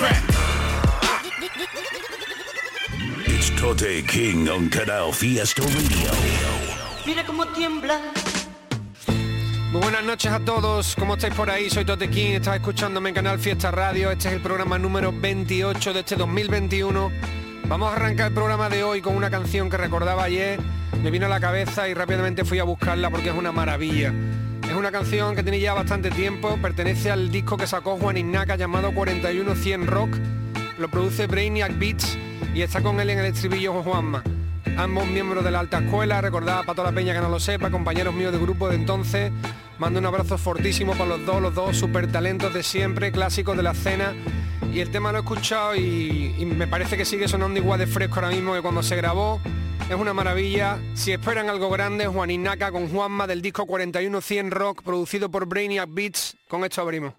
Strap. It's Tote King on Canal Fiesta Radio. Mira cómo tiembla. Muy buenas noches a todos, ¿cómo estáis por ahí? Soy Tote King, estás escuchándome en Canal Fiesta Radio, este es el programa número 28 de este 2021. Vamos a arrancar el programa de hoy con una canción que recordaba ayer, me vino a la cabeza y rápidamente fui a buscarla porque es una maravilla. Es una canción que tiene ya bastante tiempo, pertenece al disco que sacó Juan Ignaca llamado 41100 Rock, lo produce Brainiac Beats y está con él en el estribillo Juanma ambos miembros de la alta escuela, recordad para toda la peña que no lo sepa, compañeros míos de grupo de entonces, mando un abrazo fortísimo para los dos, los dos super talentos de siempre, clásicos de la escena. Y el tema lo he escuchado y, y me parece que sigue sonando igual de fresco ahora mismo que cuando se grabó. Es una maravilla. Si esperan algo grande, Juan Inaca con Juanma del disco 41100 Rock, producido por Brainiac Beats. Con esto abrimos.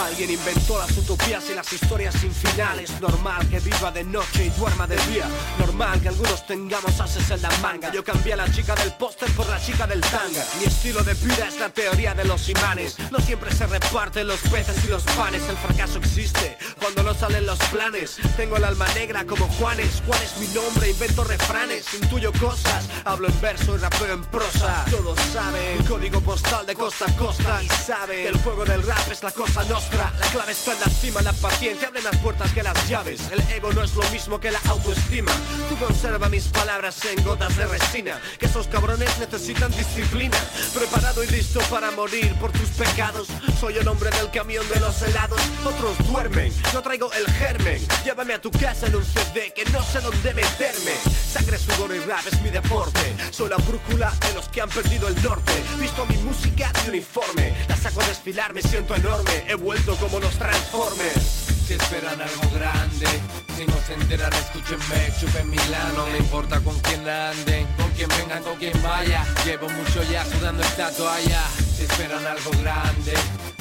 Alguien inventó las utopías y las historias sin finales Normal que viva de noche y duerma de día. Normal que algunos tengamos ases en la manga. Yo cambié a la chica del póster por la chica del tanga. Mi estilo de vida es la teoría de los imanes. No siempre se reparten los peces y los panes. El fracaso existe cuando no salen los planes. Tengo el alma negra como Juanes. ¿Cuál es mi nombre? Invento refranes. Intuyo cosas Hablo en verso y rapeo en prosa. Todos saben Código postal de costa a costa. Y saben el juego del rap es la cosa nostra la clave está en la cima, la paciencia abre las puertas que las llaves. El ego no es lo mismo que la autoestima. Tú conserva mis palabras en gotas de resina. Que esos cabrones necesitan disciplina. Preparado y listo para morir por tus pecados. Soy el hombre del camión de los helados. Otros duermen, yo traigo el germen. Llévame a tu casa en un CD que no sé dónde meterme. Sangre, sudor y rap es mi deporte. Soy la brújula de los que han perdido el norte. Visto mi música de uniforme. La saco a desfilar, me siento enorme. Como los Transformers. Si esperan algo grande, si no se enteran, escúchenme, chupen mi lana. No me importa con quién anden, con quién vengan, con quién vaya. Llevo mucho ya sudando esta toalla. Si esperan algo grande,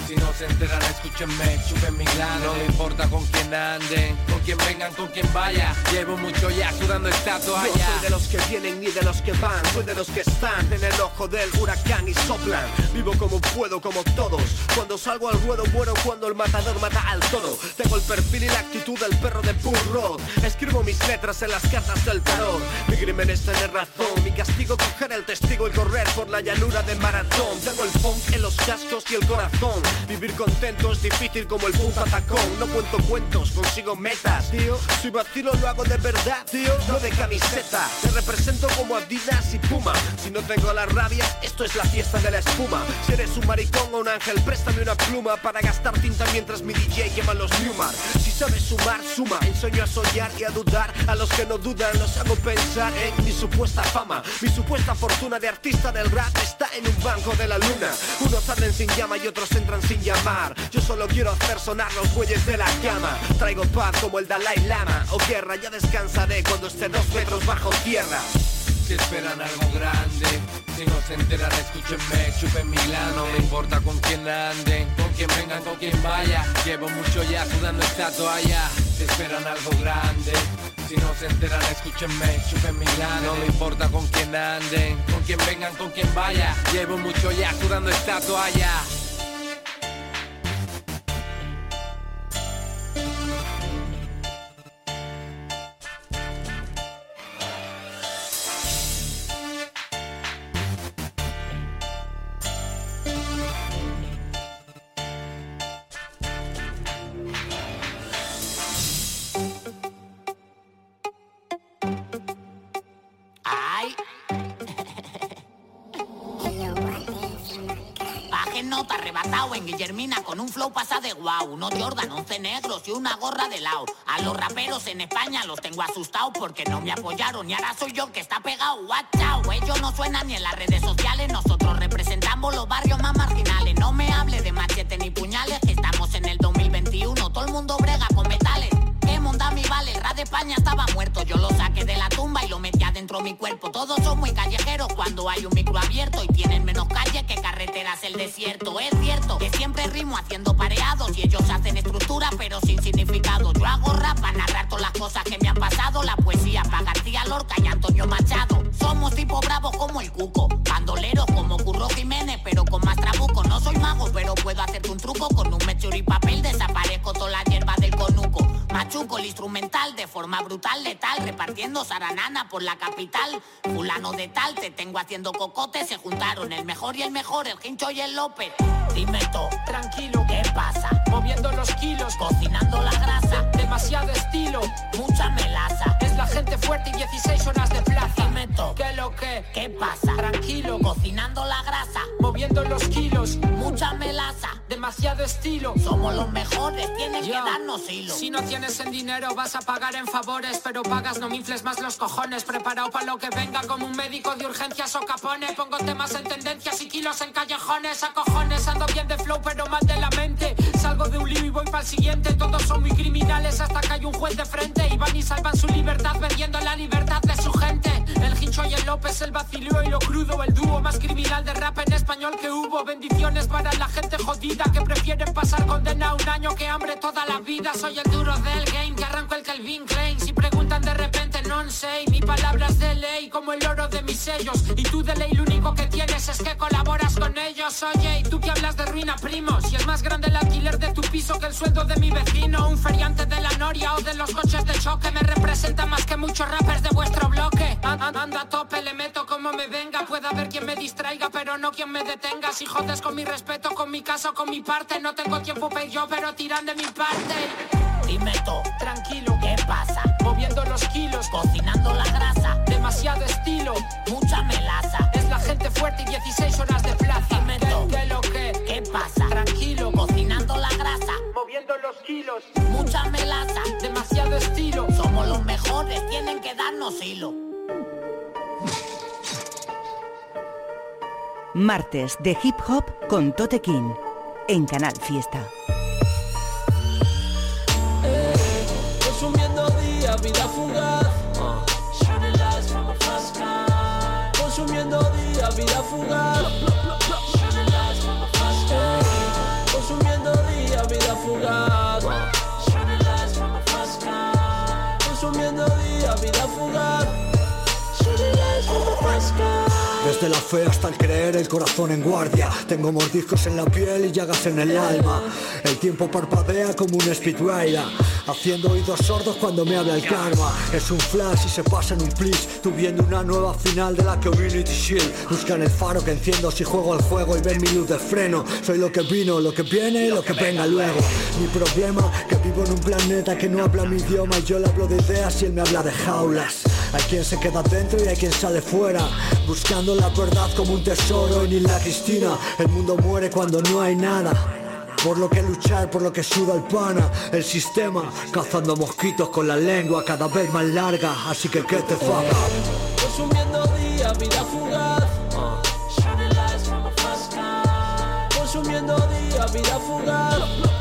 si no se enteran, escúchenme, chupen mi lana. No me importa con quién anden, con quién vengan, con quién vaya. Llevo mucho ya sudando esta No toalla. soy de los que vienen ni de los que van, soy de los que están en el ojo del huracán y soplan. Vivo como puedo, como todos. Cuando salgo al ruedo, muero cuando el matador mata al toro. Tengo el perfil y la actitud del perro de Burro. Escribo mis letras en las cartas del tarot. Mi crimen es tener razón, mi castigo coger el testigo y correr por la llanura de maratón. Tengo el en los cascos y el corazón. Vivir contento es difícil como el punto atacón. No cuento cuentos, consigo metas, tío. Si vacilo lo hago de verdad, tío. No de camiseta. Te represento como Adidas y Puma. Si no tengo la rabia, esto es la fiesta de la espuma. Si eres un maricón o un ángel, préstame una pluma para gastar tinta mientras mi DJ quema los Newmar. Si sabes sumar, suma. Enseño a soñar y a dudar. A los que no dudan, los hago pensar en mi supuesta fama. Mi supuesta fortuna de artista del rap está en un banco de la luna. Unos arden sin llama y otros entran sin llamar. Yo solo quiero hacer sonar los bueyes de la cama. Traigo paz como el Dalai Lama. O guerra, ya descansaré cuando esté dos metros bajo tierra. Si esperan algo grande, si no se enteran, escúchenme, chupen mi lana. No me importa con quién anden, con quién vengan, con quién vaya. Llevo mucho ya sudando esta toalla. Si esperan algo grande, si no se enteran, escúchenme, chupen mi lana. No me importa con quién anden, con quién vengan, con quién vaya. Llevo mucho ya sudando esta toalla. Negros y una gorra de lado. A los raperos en España los tengo asustados porque no me apoyaron y ahora soy yo que está pegado. Out, ellos no suenan ni en las redes sociales. Nosotros representamos los barrios más marginales. No me hable de machete ni puñales, estamos en el 2021. Todo el mundo brega con metales. Mi vale, el rap de España estaba muerto. Yo lo saqué de la tumba y lo metí adentro mi cuerpo. Todos son muy callejeros cuando hay un micro abierto y tienen menos calle que carreteras el desierto. Es cierto que siempre rimo haciendo pareados y ellos hacen estructura pero sin significado. Yo hago rap para narrar todas las cosas que me han pasado. La poesía para García Lorca y Antonio Machado. Somos tipo bravos como el cuco, de forma brutal, letal, repartiendo saranana por la capital. Fulano de tal, te tengo haciendo cocote. Se juntaron el mejor y el mejor, el Hincho y el López. Dime todo, Tranquilo, ¿qué pasa? moviendo los kilos, Cocinando la grasa, demasiado estilo. mucha melaza. Es la gente fuerte y 16 horas de plaza. Dime todo, ¿Qué lo que? ¿qué pasa? Tranquilo, Cocinando la grasa, moviendo los kilos, mucha melaza. demasiado estilo. Somos los mejores, tienen Ya. que darnos hilo. Si no tienes en dinero vas a pagar en favores, pero pagas no me infles más los cojones. Preparado para lo que venga como un médico de urgencias o capone. Pongo temas en tendencias y kilos en callejones. A cojones ando bien de flow pero mal de la mente. Salgo de un lío y voy para el siguiente. Todos son muy criminales hasta que hay un juez de frente. Y van y salvan su libertad vendiendo la libertad de su gente. El Hincho y el López, el vacilio y lo crudo. El dúo más criminal de rap en español que hubo. Bendiciones para la gente jodida que prefieren pasar condena un año que hambre toda la vida. Soy el duro del game que arranco el Calvin Si preguntan de repente, no sé. Mi palabra es de ley como el oro de mis sellos. Y tú de ley lo único que tienes es que colaboras con ellos. Oye, y tú que hablas de ruina, primo. Si es más grande el alquiler de tu piso que el sueldo de mi vecino. Un feriante de la Noria o de los coches de choque me representa más que muchos rappers de vuestro bloque. An- an- Anda a tope, le meto como me venga. Puede haber quien me distraiga, pero no quien me detenga. Si jodes con mi respeto, con mi caso, con mi parte. No tengo tiempo para yo, pero tiran de mi parte. Dime todo, Tranquilo, ¿qué pasa? moviendo los kilos. Cocinando la grasa, Demasiado estilo. mucha melaza. Es la gente fuerte y 16 horas de plaza. ¿Qué, qué lo que? ¿Qué pasa? Tranquilo, Cocinando la grasa, moviendo los kilos. mucha melaza. Demasiado estilo. Somos los mejores, tienen que darnos hilo. Martes de Hip Hop con Tote King en Canal Fiesta. Desde la fe hasta el creer, el corazón en guardia. Tengo mordiscos en la piel y llagas en el alma. El tiempo parpadea como un speed rider, haciendo oídos sordos cuando me habla el karma. Es un flash y se pasa en un please. Tú viendo una nueva final de la Community Shield. Buscan el faro que enciendo si juego el juego y ven mi luz de freno. Soy lo que vino, lo que viene y lo que venga luego. Mi problema, que vivo en un planeta que no habla mi idioma y yo le hablo de ideas y él me habla de jaulas. Hay quien se queda dentro y hay quien sale fuera Buscando la verdad como un tesoro y ni la Cristina El mundo muere cuando no hay nada. Por lo que luchar, por lo que suda el pana. El sistema, cazando mosquitos con la lengua cada vez más larga. Así que que te faga Consumiendo día, vida fugaz. Consumiendo día, vida fugaz.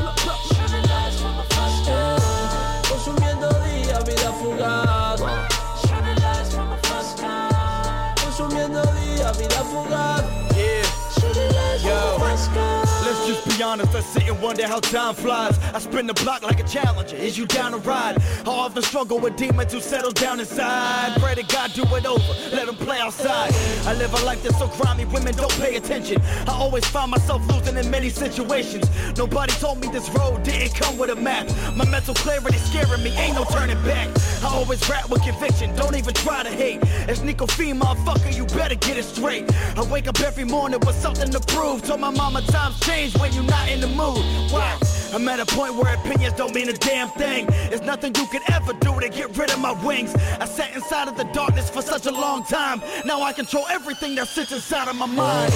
Honest, I sit and wonder how time flies. I spin the block like a challenger. Is you down to ride? I often struggle with demons who settle down inside. Pray to God do it over, let them play outside. I live a life that's so grimy, women don't pay attention. I always find myself losing in many situations. Nobody told me this road didn't come with a map. My mental clarity scaring me, ain't no turning back. I always rap with conviction, don't even try to hate. It's Nico Fee, motherfucker, you better get it straight. I wake up every morning with something to prove. Told my mama times change when you're not in the mood. Wow. I'm at a point where opinions don't mean a damn thing. There's nothing you can ever do to get rid of my wings. I sat inside of the darkness for such a long time. Now I control everything that sits inside of my mind.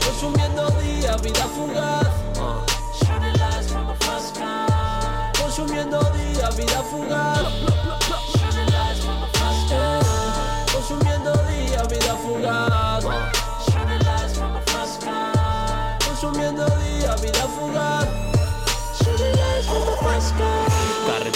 Consumiendo día, vida fugaz. Consumiendo día, vida fugaz. Consumiendo día, vida fugaz.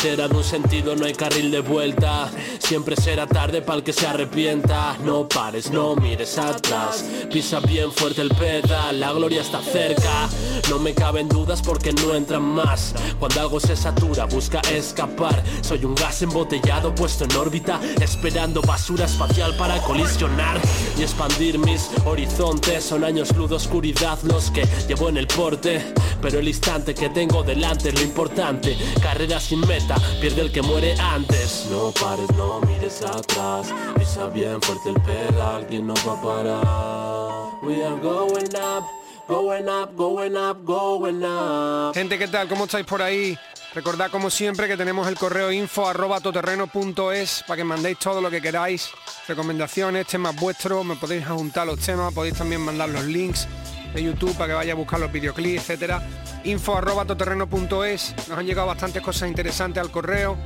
Carretera de un sentido, no hay carril de vuelta. Siempre será tarde para el que se arrepienta. No pares, no mires atrás. Pisa bien fuerte el pedal, la gloria está cerca. No me caben dudas porque no entran más. Cuando algo se satura, busca escapar. Soy un gas embotellado puesto en órbita, esperando basura espacial para colisionar y expandir mis horizontes. Son años luz de oscuridad los que llevo en el porte. Pero el instante que tengo delante es lo importante. Carrera sin meta, pierde el que muere antes. No pares, no mires atrás. Pisa bien fuerte el pedal, que no va a parar. We are going up, going up, going up, going up. Gente, ¿qué tal? ¿Cómo estáis por ahí? Recordad como siempre que tenemos el correo info arroba toterreno.es para que mandéis todo lo que queráis, recomendaciones, temas vuestros, me podéis juntar los temas, podéis también mandar los links de YouTube para que vaya a buscar los videoclips, etcétera. Info arroba toterreno.es, nos han llegado bastantes cosas interesantes al correo.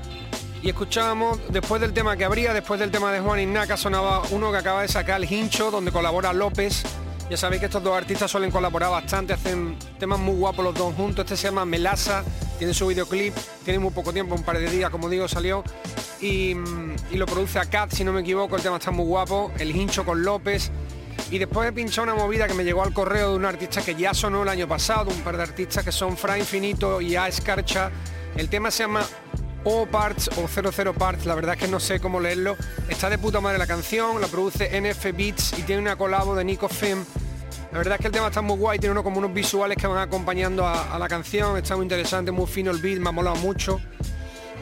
Y escuchábamos, después del tema que habría, después del tema de Juan Ignaca, sonaba uno que acaba de sacar el Hincho, donde colabora López. Ya sabéis que estos dos artistas suelen colaborar bastante, hacen temas muy guapos los dos juntos. Este se llama Melasa, tiene su videoclip, tiene muy poco tiempo, un par de días, como digo, salió. Y, mm, y lo produce a Cat, si no me equivoco, el tema está muy guapo. El Hincho con López. Y después he pinchado una movida que me llegó al correo de un artista que ya sonó el año pasado, un par de artistas que son Fra Infinito y A Escarcha. El tema se llama O Parts o 00 Parts, la verdad es que no sé cómo leerlo. Está de puta madre la canción, la produce NF Beats y tiene una colabo de Nico Fem. La verdad es que el tema está muy guay, tiene uno como unos visuales que van acompañando a, a la canción, está muy interesante, muy fino el beat, me ha molado mucho.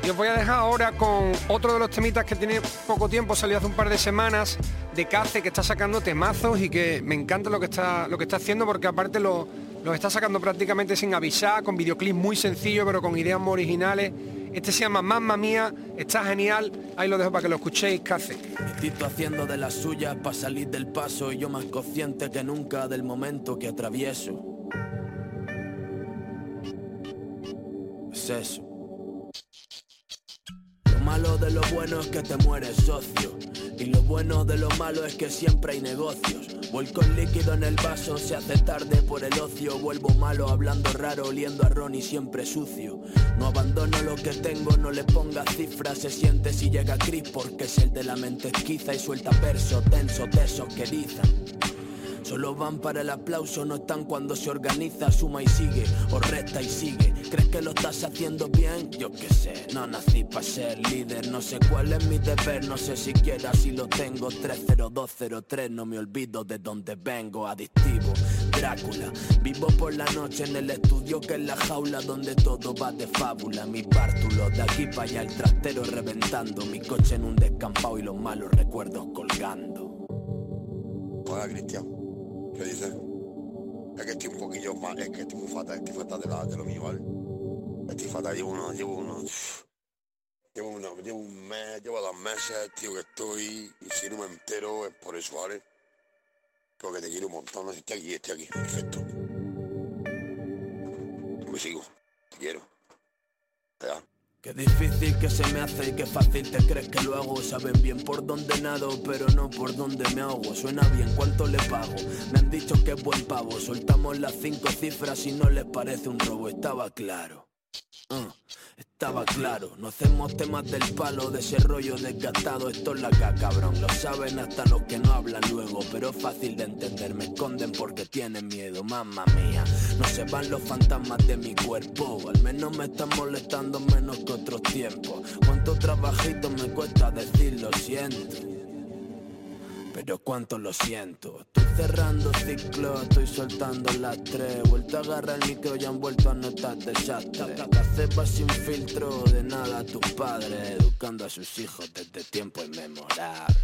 Y os voy a dejar ahora con otro de los temitas que tiene poco tiempo, salió hace un par de semanas, de Cace, que está sacando temazos y que me encanta lo que está, lo que está haciendo porque aparte lo, lo está sacando prácticamente sin avisar, con videoclips muy sencillos pero con ideas muy originales. Este se llama Mamma Mía, está genial, ahí lo dejo para que lo escuchéis, Cace. Tito haciendo de las suyas para salir del paso y yo más consciente que nunca del momento que atravieso. Es eso. Lo malo de lo bueno es que te mueres socio. Y lo bueno de lo malo es que siempre hay negocios. Vuelco el líquido en el vaso, se hace tarde por el ocio. Vuelvo malo, hablando raro, oliendo a Ron y siempre sucio. No abandono lo que tengo, no le ponga cifras. Se siente si llega Chris porque es el de la mente esquiza y suelta verso, tenso, tesos que erizan. Solo van para el aplauso, no están cuando se organiza, suma y sigue, o resta y sigue. ¿Crees que lo estás haciendo bien? Yo qué sé, no nací para ser líder, no sé cuál es mi deber, no sé siquiera si lo tengo. 30203, no me olvido de dónde vengo, adictivo. Drácula, vivo por la noche en el estudio que es la jaula donde todo va de fábula. Mi bártulo, de aquí para allá el trastero reventando, mi coche en un descampado y los malos recuerdos colgando. Hola Cristian, ¿qué dices? Es que estoy un poquillo mal, es que estoy muy fatal, estoy fatal de, la, de lo mío, ¿vale? Estoy fatal, llevo uno, llevo uno. Llevo, uno, llevo un mes, llevo dos meses, tío, que estoy, y si no me entero es por eso, ¿vale? Porque te quiero un montón, estoy aquí, estoy aquí, perfecto. Me sigo, te quiero. Ya. Qué difícil que se me hace y qué fácil te crees que lo hago. Saben bien por dónde nado, pero no por dónde me ahogo. Suena bien, ¿cuánto le pago? Me han dicho que es buen pavo. Soltamos las cinco cifras y no les parece un robo. Estaba claro Uh, estaba claro, no hacemos temas del palo de ese rollo desgastado, esto es la caca, cabrón. Lo saben hasta los que no hablan luego, pero es fácil de entender, me esconden porque tienen miedo, mamá mía. No se van los fantasmas de mi cuerpo, al menos me están molestando menos que otros tiempos. Cuánto trabajito me cuesta decir lo siento. Pero cuánto lo siento, estoy cerrando ciclos, estoy soltando las tres. Vuelto a agarrar el micro y han vuelto a notar desastre. La cepa sin filtro, de nada a tus padres. Educando a sus hijos desde tiempo inmemorable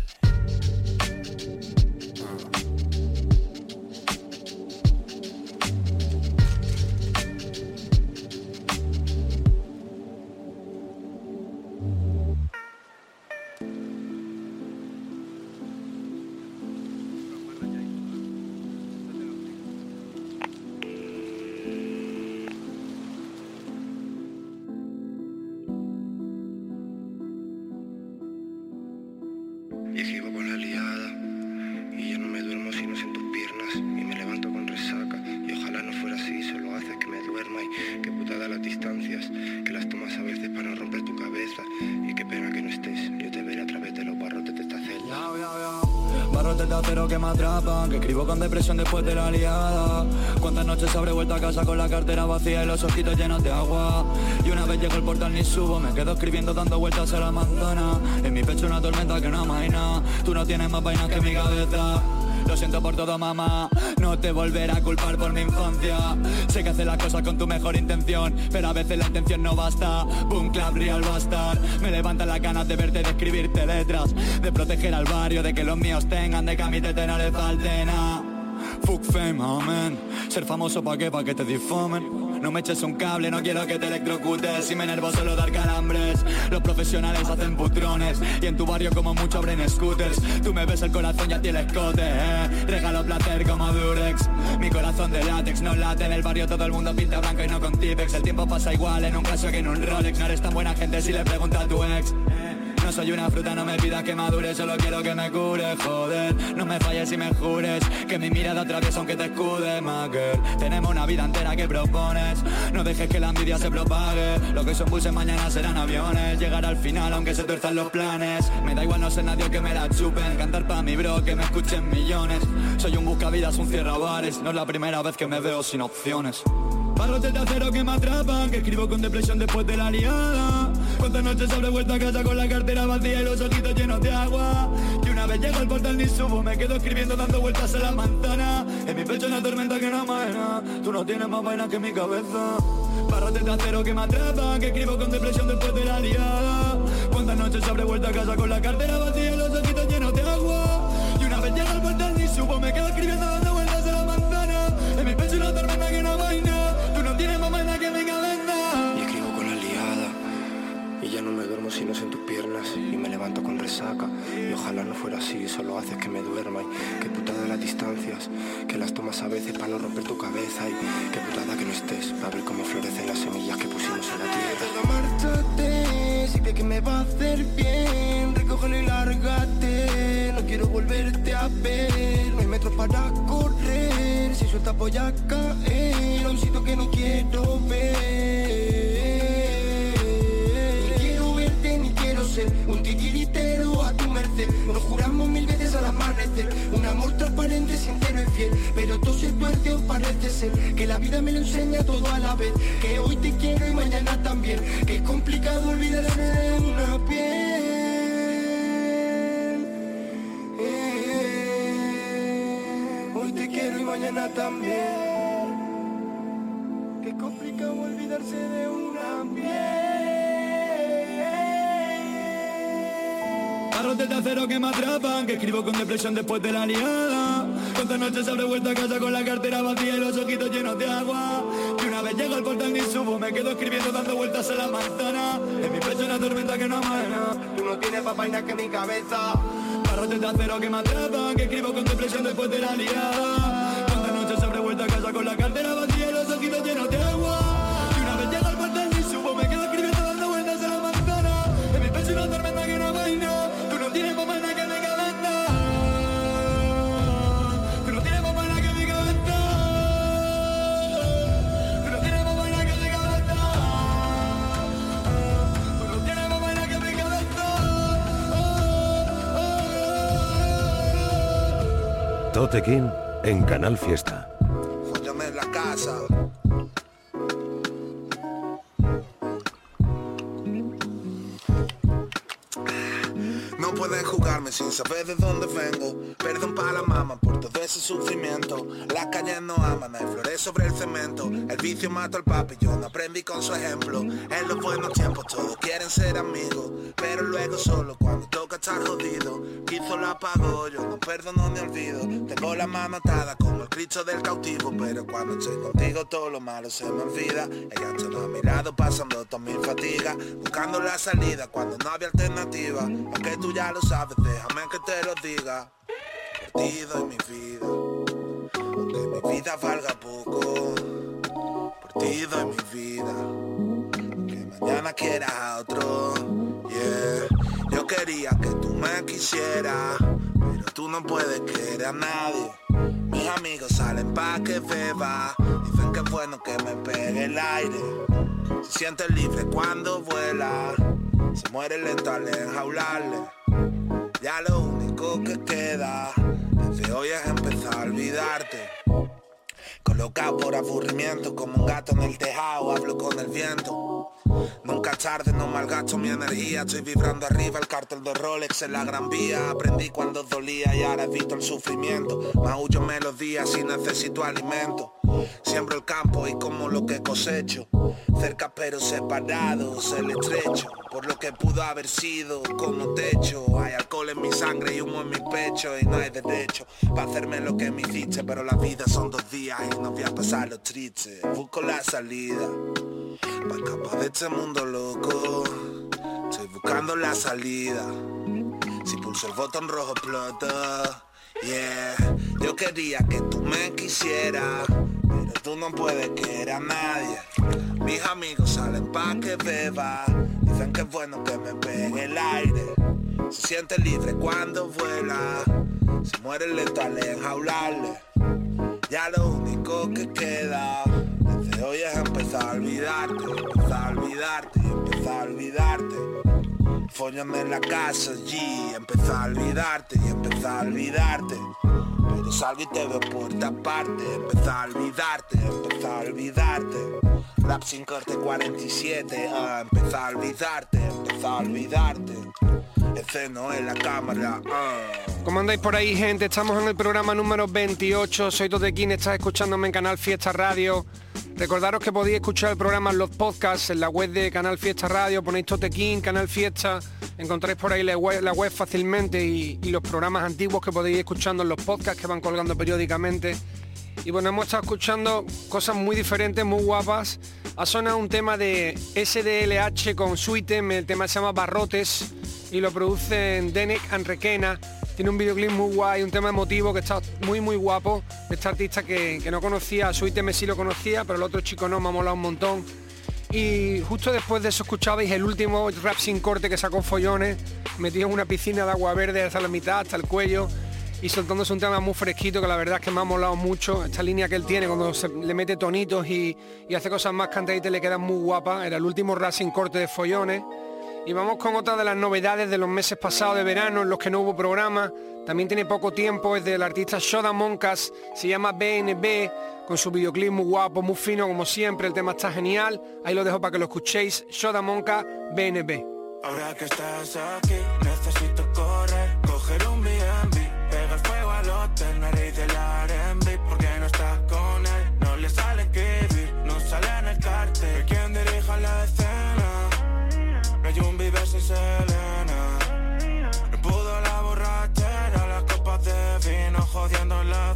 que escribo con depresión después de la liada. Cuántas noches habré vuelto a casa con la cartera vacía y los ojitos llenos de agua. Y una vez llego al portal ni subo, me quedo escribiendo dando vueltas a la manzana. En mi pecho una tormenta que no amaina. Tú no tienes más vainas que mi cabeza. Siento por todo mamá, no te volveré a culpar por mi infancia. Sé que haces las cosas con tu mejor intención Pero a veces la intención no basta. Boom clap real bastard. Me levantan las ganas de verte, de escribirte letras De proteger al barrio, de que los míos tengan De que a mi tete no le falte nada Fuck fame, amen. Ser famoso pa' qué, pa' que te difamen No me eches un cable, no quiero que te electrocutes. Si me enervo solo dar calambres. Los profesionales hacen putrones Y en tu barrio como mucho abren scooters. Tú me ves el corazón y a ti el escote eh. Regalo placer como Durex. Mi corazón de látex no late. En el barrio todo el mundo pinta blanco y no con Tipex. El tiempo pasa igual en un caso que en un Rolex. No eres tan buena gente si le preguntas a tu ex soy una fruta, no me pidas que madure, solo quiero que me cure, joder. No me falles y me jures que mi mirada atraviesa aunque te escude, maker. Tenemos una vida entera que propones No dejes que la envidia se propague. Lo que son buses mañana serán aviones Llegar al final aunque se tuerzan los planes. Me da igual no ser nadie que me la chupen Cantar pa' mi bro, que me escuchen millones. Soy un buscavidas, un cierra bares No es la primera vez que me veo sin opciones Barrotes de acero que me atrapan, que escribo con depresión después de la liada. Cuántas noches habré vuelto a casa con la cartera vacía y los ojitos llenos de agua. Y una vez llego al portal ni subo, me quedo escribiendo dando vueltas a la manzana. En mi pecho una tormenta que no amaina, tú no tienes más vaina que mi cabeza. Barrotes de acero que me atrapan, que escribo con depresión después de la liada. Cuántas noches habré vuelto a casa con la cartera vacía y los ojitos ojalá no fuera así, solo haces que me duerma Y qué putada las distancias Que las tomas a veces para no romper tu cabeza Y qué putada que no estés Para ver cómo florecen las semillas que pusimos en la tierra. Márchate, si ve que me va a hacer bien Recógelo y lárgate No quiero volverte a ver No hay metros para correr Si sueltas voy a caer A un sitio que no quiero ver. Ni quiero verte ni quiero ser Un titiritero tu merced Nos juramos mil veces al amanecer Un amor transparente, sincero y fiel. Pero tuerce o parece ser Que la vida me lo enseña todo a la vez. Que hoy te quiero y mañana también. Que es complicado olvidarme de una piel. Eh, Hoy te quiero y mañana también Acero que me atrapan, que escribo con depresión después de la liada. Cuántas noches habré vuelto a casa con la cartera vacía y los ojitos llenos de agua. Y una vez llego al portal ni subo, me quedo escribiendo dando vueltas a la manzana. En mi pecho una tormenta que no amaina. Tú no tienes más vainas que mi cabeza Barrotes de acero que me atrapan, que escribo con depresión después de la liada. Cuántas noches habré vuelto a casa con la cartera vacía y los ojitos llenos de agua. Tote King en Canal Fiesta. Fóllame en la casa. No pueden jugarme sin saber de dónde vengo. Perdón para la mamá por todo ese sufrimiento. Las calles no aman, hay flores sobre el cemento. El vicio mata al papi, yo no aprendí con su ejemplo. La mano atada como el Cristo del cautivo. Pero cuando estoy contigo todo lo malo se me olvida. Ella te lo ha mirado pasando toda mi fatiga. Buscando la salida cuando no había alternativa. Aunque tú ya lo sabes, déjame que te lo diga. Perdido en mi vida. Aunque mi vida valga poco. Perdido en mi vida. Que mañana quiera a otro. Yeah. Quería que tú me quisieras, pero tú no puedes querer a nadie. Mis amigos salen pa' que beba, dicen que es bueno que me pegue el aire. Se siente libre cuando vuela, se muere lento al enjaularle. Ya lo único que queda desde hoy es empezar a olvidarte. Colocado por aburrimiento como un gato en el tejado, hablo con el viento. Nunca tarde, no malgasto mi energía. Estoy vibrando arriba el cartel de Rolex en la gran vía. Aprendí cuando dolía y ahora evito el sufrimiento. Maullo melodías y necesito alimento. Siembro el campo y como lo que cosecho. Cerca pero separados, el estrecho. Por lo que pudo haber sido como techo Hay alcohol en mi sangre y humo en mi pecho Y no hay derecho para hacerme lo que me hiciste. Pero la vida son dos días y no voy a pasar los tristes. Busco la salida Pa' escapar de este mundo loco. Estoy buscando la salida. Si pulso el botón rojo explota. Yeah. Yo quería que tú me quisieras Pero tú no puedes querer a nadie. Mis amigos salen pa' que beba. Dicen que es bueno que me pegue el aire. Se siente libre cuando vuela. Se muere lento al enjaularle Ya lo único que queda hoy es empezar a olvidarte, empezar a olvidarte, empezar a olvidarte. Fóllame en la casa allí, empezar a olvidarte y empezar a olvidarte. Pero salgo y te veo por esta parte, empezar a olvidarte, empezar a olvidarte. Rap sin corte 47, ah, empezar a olvidarte, empezar a olvidarte. Ese no es la cámara, ah. ¿Cómo andáis por ahí, gente? Estamos en el programa número 28. Soy Totequín, estás escuchándome en Canal Fiesta Radio. Recordaros que podéis escuchar el programa en los podcasts en la web de Canal Fiesta Radio. Ponéis Totequín, Canal Fiesta. Encontráis por ahí la web, fácilmente y, los programas antiguos que podéis ir escuchando en los podcasts que van colgando periódicamente. Y bueno, hemos estado escuchando cosas muy diferentes, muy guapas. Ha sonado un tema de SDLH con Suitem, el tema se llama Barrotes y lo producen Denek Anrequena. Tiene un videoclip muy guay, un tema emotivo que está muy muy guapo. Este artista que, que no conocía, Suitem sí lo conocía, pero el otro chico no, me ha molado un montón. Y justo después de eso escuchabais el último rap sin corte que sacó Follones, metido en una piscina de agua verde hasta la mitad, hasta el cuello y soltándose un tema muy fresquito que la verdad es que me ha molado mucho. Esta línea que él tiene cuando le mete tonitos y, y hace cosas más cantaditas le quedan muy guapas. Era el último Racing Corte de Follones. Y vamos con otra de las novedades de los meses pasados de verano en los que no hubo programa. También tiene poco tiempo, es del artista Shoda Moncas, se llama BNB, con su videoclip muy guapo, muy fino como siempre, el tema está genial. Ahí lo dejo para que lo escuchéis. Shoda Monca, BNB. Ahora que estás aquí, necesito Vive sin Selena pudo la borrachera, las copas de vino Jodiendo la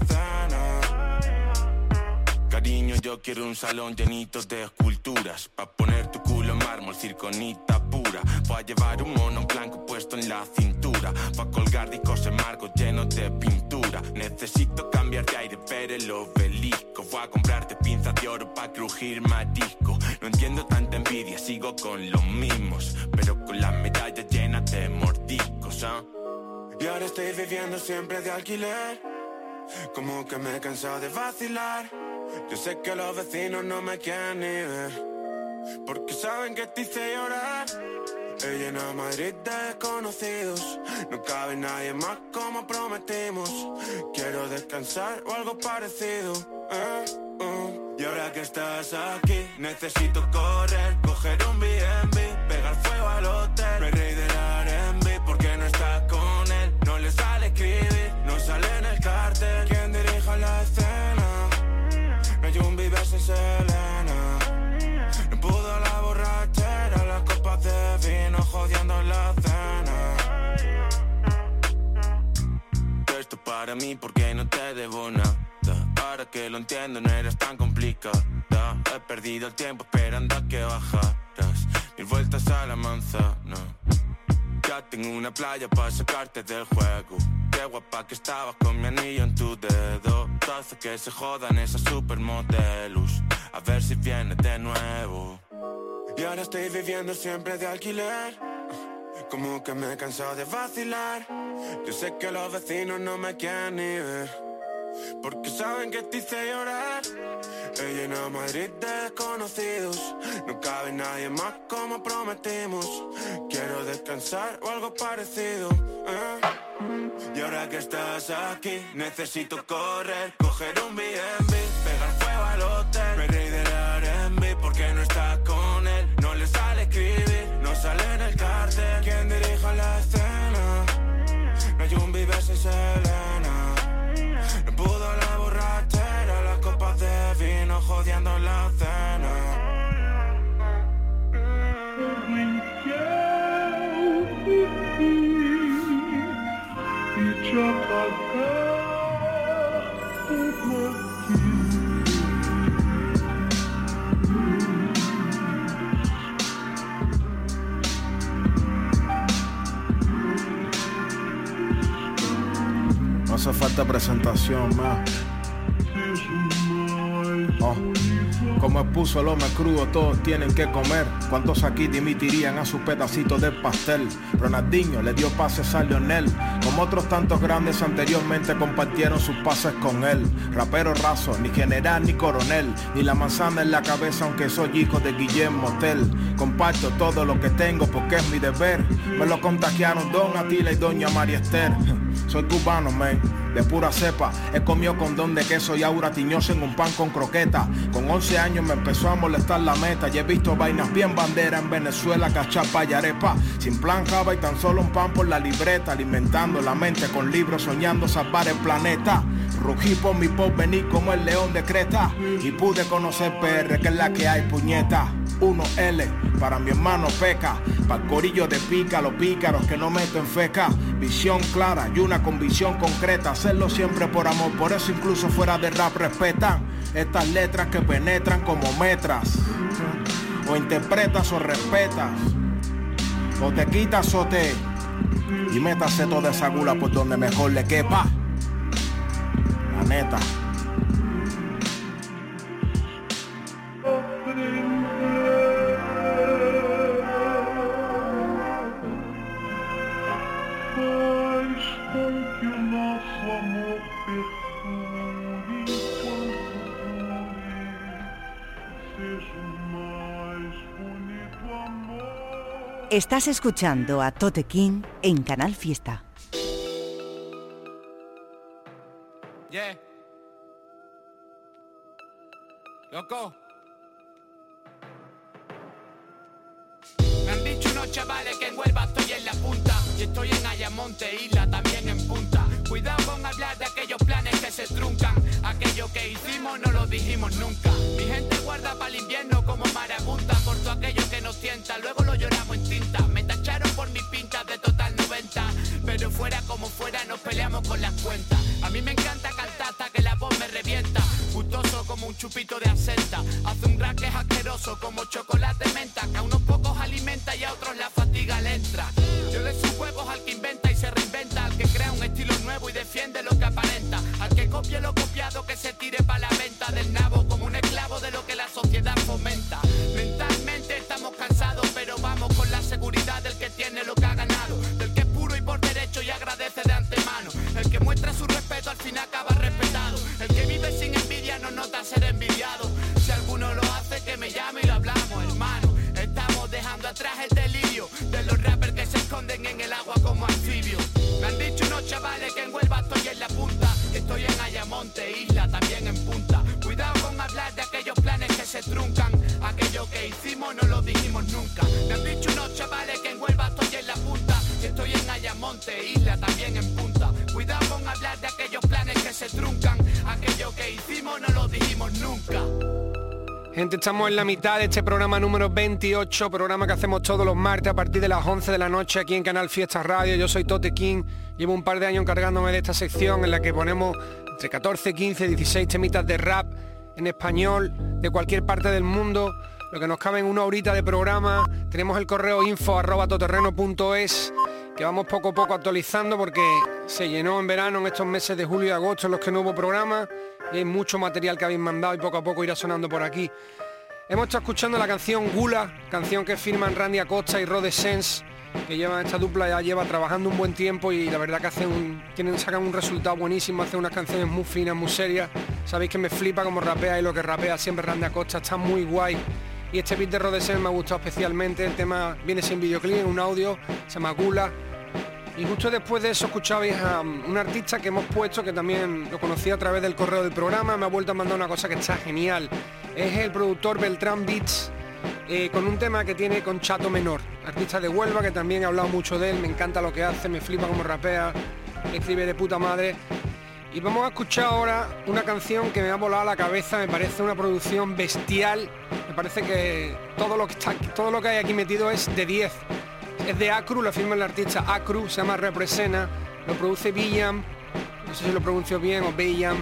Cariño, yo quiero un salón llenito de esculturas. Pa' poner tu culo en mármol, circonita pura. Voy a llevar un mono blanco puesto en la cintura. Pa' colgar discos en marcos llenos de pintura. Necesito cambiar de aire, ver el obelisco. Voy a comprarte pinzas de oro pa' crujir marisco. No entiendo tanta envidia, sigo con los mismos. Pero con las medallas llenas de mordiscos, ¿ah? Y ahora estoy viviendo siempre de alquiler Como que me he cansado de vacilar. Yo sé que los vecinos no me quieren ni ver. Porque saben que te hice llorar. He llenado Madrid de desconocidos. No cabe nadie más como prometimos. Quiero descansar o algo parecido. Eh, uh. Y ahora que estás aquí Necesito correr, coger un B&B Pegar fuego al hotel. Me reí del no sale en el cartel. Quien dirija la escena No hay un vive sin Selena. No pudo la borrachera Las copas de vino jodiendo la cena. Esto para mí porque no te debo nada Ahora que lo entiendo no eres tan complicada. He perdido el tiempo esperando a que bajaras. Mil vueltas a la manzana Ya tengo una playa para sacarte del juego Qué guapa que estabas con mi anillo en tu dedo Hace que se jodan esas supermodelos A ver si viene de nuevo Y ahora estoy viviendo siempre de alquiler Como que me he cansado de vacilar. Yo sé que los vecinos no me quieren ni ver. Porque saben que te hice llorar. He llenado Madrid de desconocidos. No cabe nadie más como prometimos. Quiero descansar o algo parecido. ¿eh? Y ahora que estás aquí, necesito correr, coger un B&B, pegar fuego al hotel. Me reí del R&B porque no está con él. No le sale escribir, no sale en el cartel. ¿Quién dirige la escena? No hay un vive sin Selena. No pudo la de vino jodiendo la cena. No hace falta presentación más. Oh. Como expuso el hombre crudo, todos tienen que comer. ¿Cuántos aquí dimitirían a su pedacito de pastel? Ronaldinho le dio pases a Lionel. Como otros tantos grandes anteriormente compartieron sus pases con él. Rapero raso, ni general ni coronel. Ni la manzana en la cabeza, aunque soy hijo de Guillermo Tell. Comparto todo lo que tengo porque es mi deber. Me lo contagiaron Don Atila y Doña María Esther. Soy cubano, man, de pura cepa. He comido condón de queso y aura tiñosa en un pan con croqueta. Con 11 años me empezó a molestar la meta. Y he visto vainas bien bandera en Venezuela, cachapa y arepa. Sin plan java y tan solo un pan por la libreta. Alimentando la mente con libros, soñando salvar el planeta. Rugí por mi porvenir como el león de Creta. Y pude conocer PR, que es la que hay, puñeta. 1L, para mi hermano Peca, para corillo de pica, los pícaros que no meto en feca, visión clara y una convicción concreta, hacerlo siempre por amor, por eso incluso fuera de rap respetan estas letras que penetran como metras, o interpretas o respetas, o te quitas o te, y métase toda esa gula por donde mejor le quepa, la neta. Estás escuchando a Tote King en Canal Fiesta. Yeah. Loco. Me han dicho unos chavales que en Huelva estoy en la punta y estoy en Ayamonte, isla también en punta. Cuidado con hablar de aquellos planes que se truncan. Aquello que hicimos no lo dijimos nunca. Mi gente guarda para el invierno como marabunta por todo aquello que nos tienta. Luego lo lloramos Pero fuera como fuera nos peleamos con las cuentas. A mí me encanta cantar hasta que la voz me revienta. Gustoso como un chupito de asenta. Hace un es asqueroso como chocolate menta. Que a unos pocos alimenta y a otros la fatiga le entra. Estamos en la mitad de este programa número 28, programa que hacemos todos los martes a partir de las 11 de la noche aquí en Canal Fiesta Radio. Yo soy Tote King, llevo un par de años encargándome de esta sección en la que ponemos entre 14, 15, 16 temitas de rap en español de cualquier parte del mundo. Lo que nos cabe en una horita de programa. Tenemos el correo info arroba toterreno.es que vamos poco a poco actualizando porque se llenó en verano en estos meses de julio y agosto en los que no hubo programa y hay mucho material que habéis mandado y poco a poco irá sonando por aquí. Hemos estado escuchando la canción Gula, canción que firman Randy Acosta y Rode Sense que llevan esta dupla ya lleva trabajando un buen tiempo y la verdad que hacen un, tienen, sacan un resultado buenísimo, hacen unas canciones muy finas, muy serias. Sabéis que me flipa como rapea y lo que rapea siempre Randy Acosta, está muy guay. Y este beat de Rodesen me ha gustado especialmente, el tema viene sin videoclip, en un audio, se llama Gula. Y justo después de eso escuchabais a um, un artista que hemos puesto, que también lo conocí a través del correo del programa, me ha vuelto a mandar una cosa que está genial. Es el productor Beltrán Beats, eh, con un tema que tiene con Chato Menor, artista de Huelva, que también he hablado mucho de él, me encanta lo que hace, me flipa como rapea, escribe de puta madre. Y vamos a escuchar ahora una canción que me ha volado a la cabeza, me parece una producción bestial, me parece que todo lo que, está, todo lo que hay aquí metido es de 10. Es de Acru, lo firma el artista Acru, se llama Represena, lo produce Billam, no sé si lo pronuncio bien, o Billam.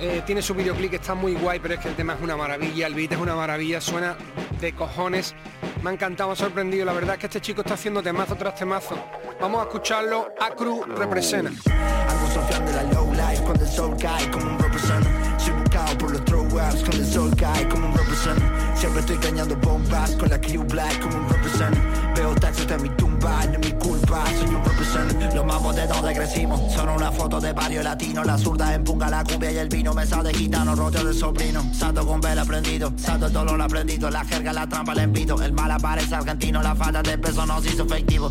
Eh, tiene su videoclip está muy guay, pero es que el tema es una maravilla, el beat es una maravilla, suena de cojones. Me ha encantado, me ha sorprendido. La verdad es que este chico está haciendo temazo tras temazo. Vamos a escucharlo. Acru la represent. Por los throwouts cuando el sol cae como un represent. Siempre estoy cañando bombas con la crew black como un represent. Veo taxis en mi tumba, no mi soy represent. Los mamos de donde crecimos son una foto de barrio latino. La zurda empunga la cumbia y el vino. Mesa de gitano, rollo de sobrino. Salto con vela prendido, salto el dolor aprendido. La jerga, la trampa, el envido. El mal aparece argentino, la falta de peso nos hizo efectivo.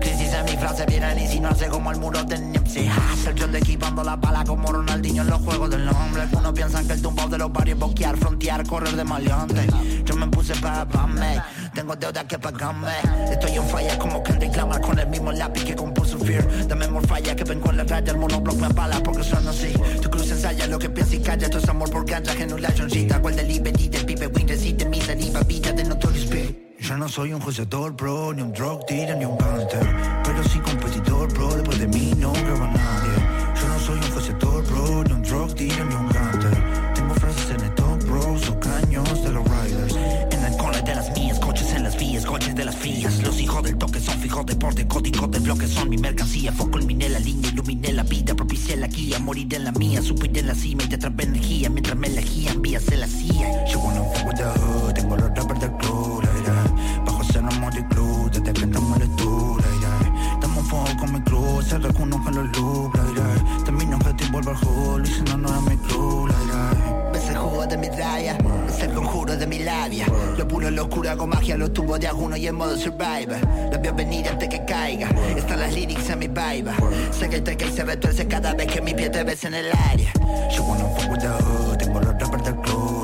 Crisis en mi frase viene a insinuarse como el muro de Nipsey Hussle. Yo ando equipando la bala como Ronaldinho en los juegos del nombre. Algunos piensan que el tumbao de los barrios es boquear, frontear, correr de maleante. Yo me tengo deuda que pagarme. Estoy en falla como Kendrick Lamar con el mismo lápiz que compuso Fear. Dame more falla que vengo en la raya, el monoblock me apala porque son así. Tu cruz ensaya lo que piensa y calla, esto es amor por ganja, genulationcita. Cual delivery del pibe, win, resiste mi saliva, vida de Notorious Big. Yo no soy un joseador, bro, ni un drug dealer, ni un gangster. Pero sí competidor, bro, después de mí no graba de. Los hijos del toque son fijos, deporte, código de bloques son mi mercancía. Foco, eliminé la línea, iluminé la vida, propicié la guía, morir en la mía, subir en la cima y te atrapé energía mientras me elegía, envíase la CIA. Yo wanna fuck with the hood, tengo los rappers del club, la ira. Bajo cero money club, desde que estamos en tú, la ira. Estamos fuego con mi club, se con los loops, la ira. Termino objetivo al hood, y si no, no era mi club. Jugo de raya, es el conjuro de mi labia. Lo puro locura con magia, los tubos de aguno y en modo survivor. Los veo venir antes que caiga, están las lyrics en mi vibe. Sé que te que se retuerce cada vez que mi pie te ves en el área. Yo wanna fuck with the tengo los rappers del club,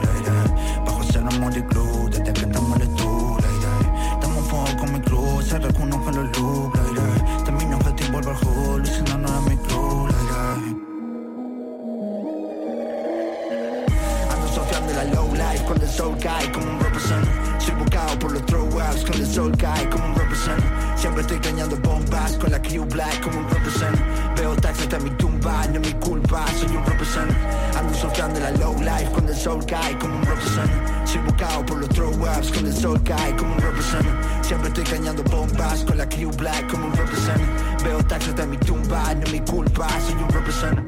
sol cae como un represent. Soy buscado por los throwouts cuando el sol cae como un represent. Siempre estoy cañando bombas con la crew black como un represent. Veo taxis hasta mi tumba, no es mi culpa, soy un represent. Ando surfeando la low life cuando el sol cae como un represent. Soy buscado por los throwouts cuando el sol cae como un represent. Siempre estoy cañando bombas con la crew black como un represent. Veo taxis hasta mi tumba, no es mi culpa, soy un represent.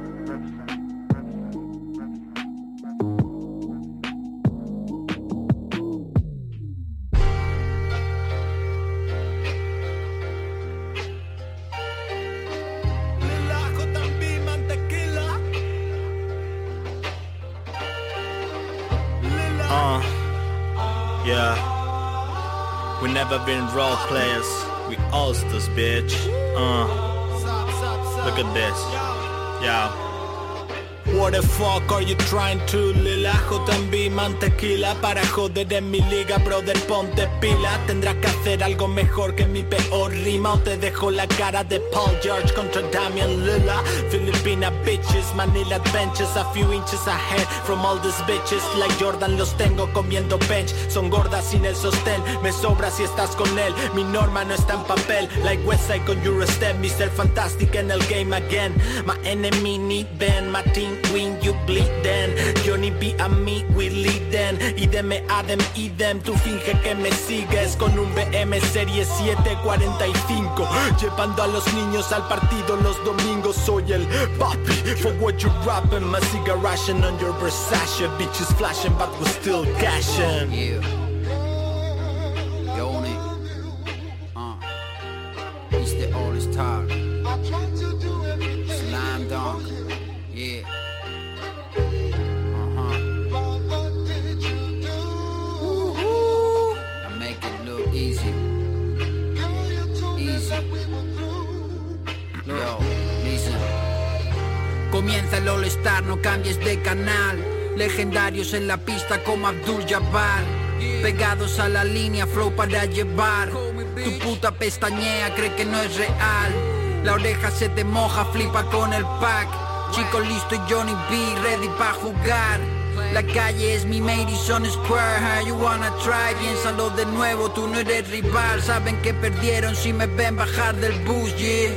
Been role players. We ulsters, bitch. Uh, look at this. Yeah. What the fuck are you trying to Lila JB mantequila para joder en mi liga brother ponte pila. Tendrás que hacer algo mejor que mi peor rima. O te dejo la cara de Paul George contra Damian Lila Filipina bitches, Manila adventures. A few inches ahead from all these bitches. Like Jordan los tengo comiendo bench. Son gordas sin el sostén. Me sobra si estás con él. Mi norma no está en papel. Like Westside con Eurostep Mr. Fantastic en el game again. My enemy need Ben My team win you bleed then. Johnny B a mí we lead then. Y deme them Tú finge que me sigues Con un BM serie 745 Llevando a los niños al partido los domingos. Soy el papi For what you rapping. My cigar on your Versace Bitches flashing but we still cashing. El All Star, no cambies de canal. Legendarios en la pista como Abdul Jabbar. Pegados a la línea, flow para llevar. Tu puta pestañea cree que no es real. La oreja se te moja, flipa con el pack. Chico listo y Johnny B, ready pa' jugar. La calle es mi Madison Square, how you wanna try? Piénsalo de nuevo, tú no eres rival. Saben que perdieron si me ven bajar del bus, yeah.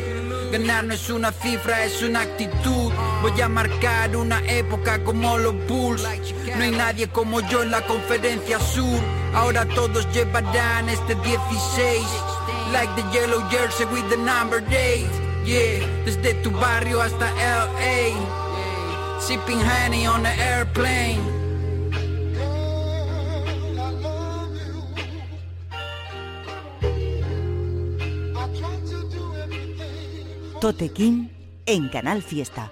Ganar no es una cifra, es una actitud. Voy a marcar una época como los Bulls. No hay nadie como yo en la conferencia sur. Ahora todos llevarán este 16. Like the yellow jersey with the number 8. Yeah, desde tu barrio hasta LA. Sipping honey on the airplane. Tote King en Canal Fiesta.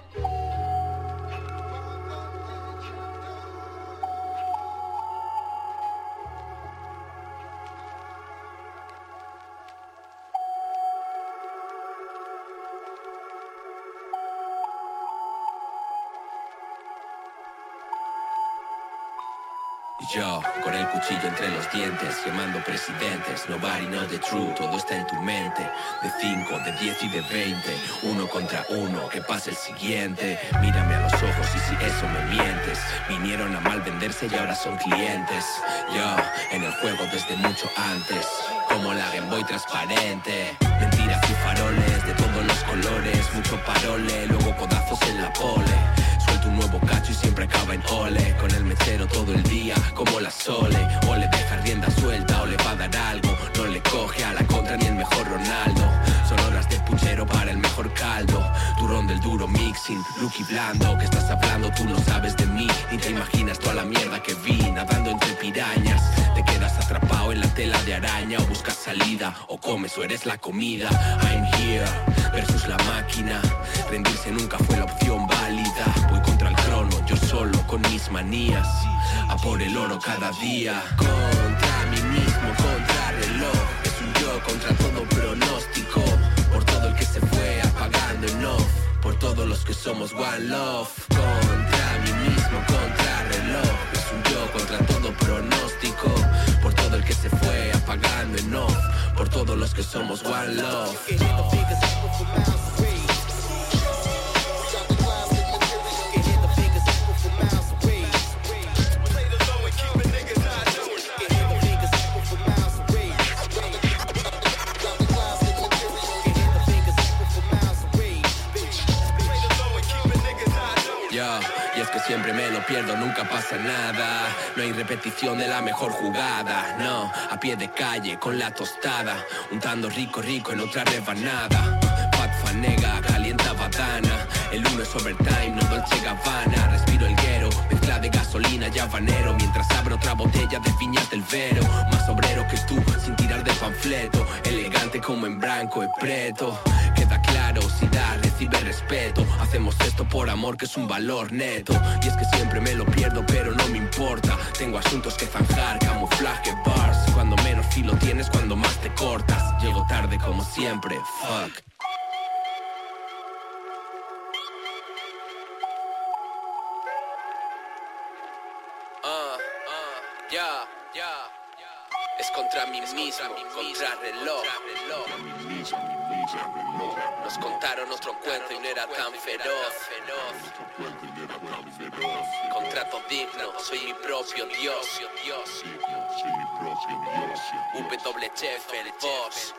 Entre los dientes, quemando presidentes, nobody knows the truth, todo está en tu mente. De 5, de 10 y de 20, uno contra uno, que pase el siguiente. Mírame a los ojos y si eso me mientes, vinieron a mal venderse y ahora son clientes. Yo, en el juego desde mucho antes, como la Game Boy transparente. Mentiras y faroles de todos los colores, mucho parole, luego codazos en la pole. Un nuevo cacho y siempre acaba en ole. Con el mesero todo el día, como la sole. O le deja rienda suelta o le va a dar algo. No le coge a la contra ni el mejor Ronaldo. Son horas de puchero para el mejor caldo Turrón del duro mixing, Lucky blando Que estás hablando, tú no sabes de mí Ni te imaginas toda la mierda que vi Nadando entre pirañas. Te quedas atrapado en la tela de araña O buscas salida, o comes o eres la comida. I'm here, versus la máquina. Rendirse nunca fue la opción válida. Voy contra el crono, yo solo con mis manías. A por el oro cada día. Contra mí mismo, contra reloj. Es un yo contra todo pronóstico que se fue apagando en off Por todos los que somos one love Contra mí mismo, contra reloj Es un yo contra todo pronóstico Por todo el que se fue apagando en off Por todos los que somos one love siempre me lo pierdo, nunca pasa nada. No hay repetición de la mejor jugada. No, a pie de calle, con la tostada. Untando rico, rico en otra rebanada. Pat fanega, calienta badana. El uno es overtime, no Dolce Gabbana. Respiro el guero, mezcla de gasolina y habanero. Mientras abro otra botella de viñas del Vero. Más obrero que tú, sin tirar de panfleto. Elegante como en blanco y preto. Queda claro, si da, recibe respeto. Hacemos esto por amor, que es un valor neto. Y es que siempre me lo pierdo, pero no me importa. Tengo asuntos que zanjar, camuflaje, bars. Cuando menos filo tienes, cuando más te cortas. Llego tarde como siempre, fuck. Es contra mí mismo, contra reloj. Nos contaron otro cuento y no era tan feroz. Contrato digno, soy mi propio Dios. WCF, el boss.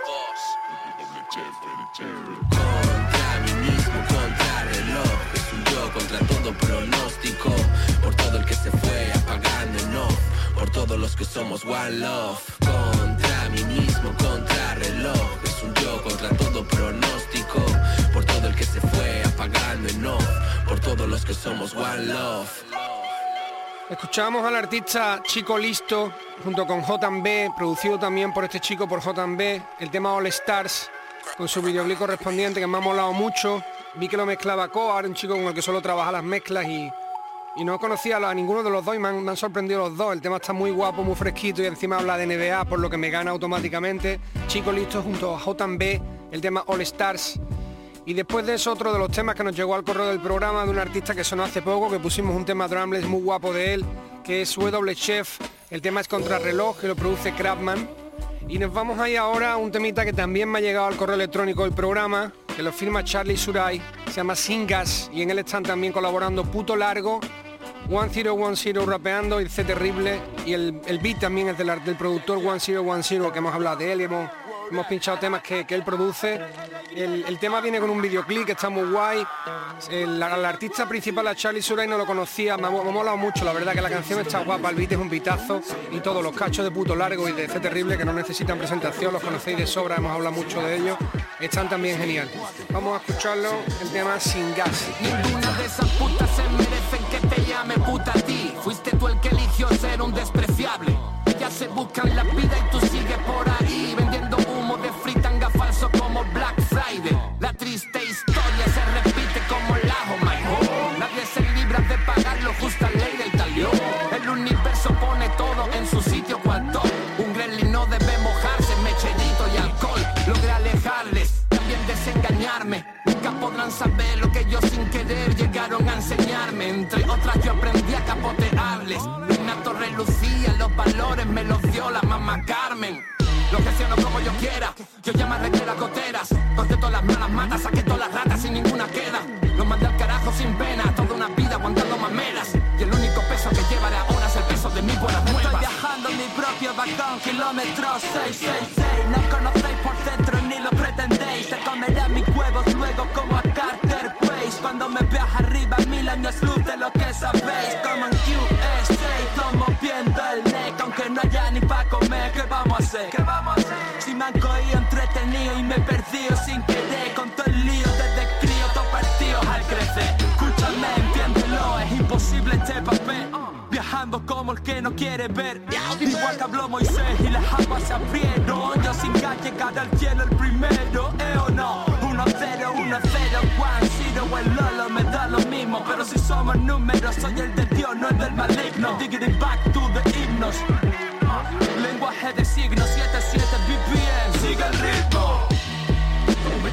Contra mí mismo, contra reloj. Es un yo contra todo pronóstico. Por todo el que se fue apagando en off. Por todos los que somos one love. Contra mí mismo, contra reloj. Es un yo contra todo pronóstico. Por todo el que se fue apagando en off. Por todos los que somos one love. Escuchamos al artista Chico Listo junto con J&B, producido también por este chico por J&B, el tema All Stars, con su videoclip correspondiente que me ha molado mucho. Vi que lo mezclaba Co, ahora un chico con el que solo trabaja las mezclas y, y no conocía a ninguno de los dos y me han, sorprendido los dos. El tema está muy guapo, muy fresquito y encima habla de NBA, por lo que me gana automáticamente. Chico Listo junto a J&B, el tema All Stars. Y después de eso, otro de los temas que nos llegó al correo del programa de un artista que sonó hace poco, que pusimos un tema drumless muy guapo de él, que es W Chef. El tema es Contrarreloj, que lo produce Crabman. Y nos vamos ahí ahora a un temita que también me ha llegado al correo electrónico del programa, que lo firma Charlie Surai, se llama Singas, y en él están también colaborando Puto Largo, One Zero One Zero rapeando, y C Terrible, y el, el beat también es del, del productor One Zero One Zero, que hemos hablado de él hemos pinchado temas que, él produce. El, tema viene con un videoclip que está muy guay. El, artista principal, a Charlie Suray, no lo conocía, me ha, molado mucho, la verdad que la canción está guapa, el beat es un bitazo y todos los cachos de puto largo y de C terrible que no necesitan presentación, los conocéis de sobra, hemos hablado mucho de ellos, están también genial. Vamos a escucharlo, el tema Sin Gas. Ninguna de esas putas se merecen que te llame puta a ti. Fuiste tú el que eligió ser un despreciable. Ya se buscan la vida y tú sigues por ahí Entre otras yo aprendí a capotearles. Nato relucía, los valores me los dio la mamá Carmen. Lo gestiono como yo quiera, yo ya me arreglé las goteras. Corté todas las malas matas, saqué todas las ratas y ninguna queda. Los mandé al carajo sin pena, toda una vida aguantando mameras. Y el único peso que llevaré ahora es el peso de mi buenas nuevas. Estoy viajando en mi propio vagón, kilómetros 666. Mil años luz de lo que sabéis. Como en USA, estamos viendo el neck, aunque no haya ni pa' comer. ¿Qué vamos a hacer? ¿Qué vamos a hacer? Si me han cogido entretenido y me he perdido sin querer, con todo el lío desde crío, todo partido al crecer. Escúchame, entiéndelo, es imposible este papel. Viajando como el que no quiere ver. Igual que habló Moisés y las aguas se abrieron. Yo sin gas llegar al cielo el primero, ¿eh o no? 1 0, 1 0, Juan, Ciro el Lolo Pero si somos números, soy el de Dios, no el del maligno. Diggity back to the himnos. Lenguaje de signos, 77 BPM, sigue el ritmo. Me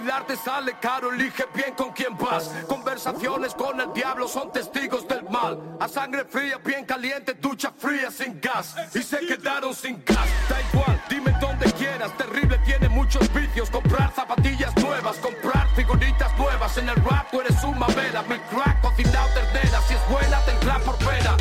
vacilar te sale caro, elige bien con quién vas. Conversaciones con el diablo son testigos del mal. A sangre fría, bien caliente, ducha fría sin gas. Y se quedaron sin gas. Da igual, dime donde quieras. Terrible tiene muchos vicios. Comprar zapatillas nuevas, comprar figuritas nuevas. En el rap tú eres una vela. Mi crack cocinado ternera. Si es buena, tendrá por pena.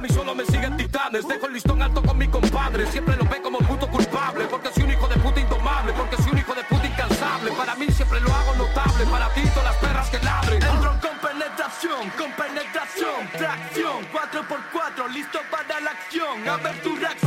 Mí solo me siguen titanes. Dejo el listón alto con mi compadre. Siempre lo ven como puto culpable. Porque soy un hijo de puta indomable. Porque soy un hijo de puta incansable. Para mí siempre lo hago notable. Para ti todas las perras que ladren. Entro con penetración, con penetración, tracción, 4x4, listo para la acción. A ver tu reacción,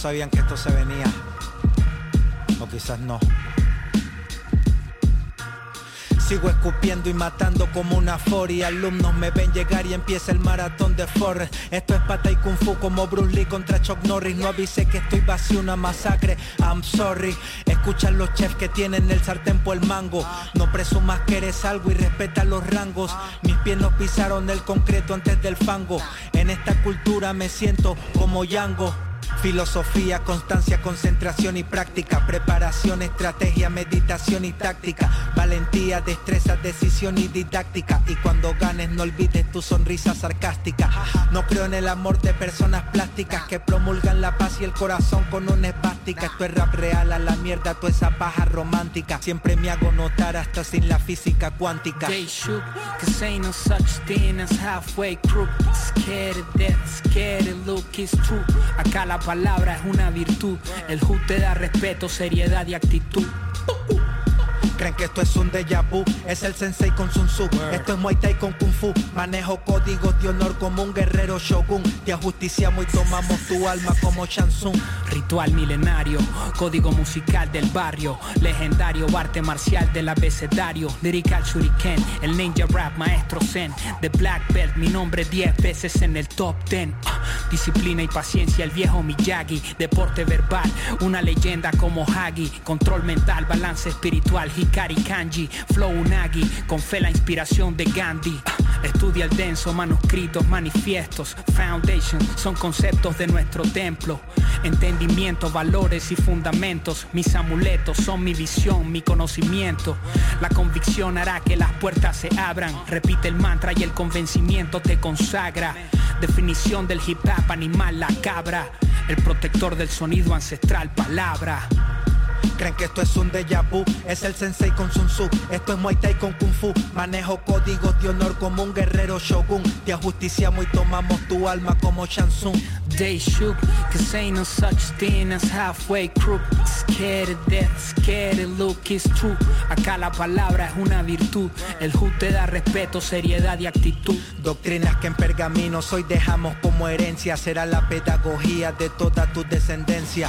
sabían que esto se venía. O quizás no. Sigo escupiendo y matando como una foria. Alumnos me ven llegar y empieza el maratón de Forrest. Esto es pata y kung fu como Bruce Lee contra Chuck Norris. No avisé que estoy vacío, una masacre. I'm sorry. Escuchan los chefs que tienen el sartén por el mango. No presumas que eres algo y respeta los rangos. Mis pies no pisaron el concreto antes del fango. En esta cultura me siento como Yango. Filosofía, constancia, concentración y práctica, preparación, estrategia, meditación y táctica, valentía, destreza, decisión y didáctica. Y cuando ganes no olvides tu sonrisa sarcástica. No creo en el amor de personas plásticas que promulgan la paz y el corazón con una esvástica. Esto es rap real a la mierda, toda esa paja romántica. Siempre me hago notar hasta sin la física cuántica. Cause ain't no such thing as halfway. Scared of death, scared look is true. Acá la palabra es una virtud. El hood te da respeto, seriedad y actitud. Creen que esto es un déjà vu, es el sensei con Sun Tzu. Esto es Muay Thai con Kung Fu. Manejo códigos de honor como un guerrero shogun. Te ajusticiamos y tomamos tu alma como Shansung. Ritual milenario, código musical del barrio, legendario arte marcial del abecedario, lyrical shuriken, el ninja rap maestro zen, de black belt, mi nombre 10 veces en el top 10. Ah, Disciplina y paciencia, el viejo Miyagi, deporte verbal, una leyenda como Hagi, control mental, balance espiritual, Hikari Kanji, flow Unagi, con fe la inspiración de Gandhi. Ah, Estudia el denso, manuscritos, manifiestos, foundation, son conceptos de nuestro templo. Entendimiento, valores y fundamentos, mis amuletos son mi visión, mi conocimiento. La convicción hará que las puertas se abran. Repite el mantra y el convencimiento te consagra. Definición del hip hop animal, la cabra. El protector del sonido ancestral, palabra. Creen que esto es un déjà vu, es el sensei con Sun Tzu. Esto es Muay Thai con Kung Fu. Manejo códigos de honor como un guerrero shogun. Te ajusticiamos y tomamos tu alma como Shansung. They shook, cause ain't no such thing as halfway crook. Scared of death, scared of look is true. Acá la palabra es una virtud. El hood te da respeto, seriedad y actitud. Doctrinas que en pergaminos hoy dejamos como herencia. Será la pedagogía de toda tu descendencia.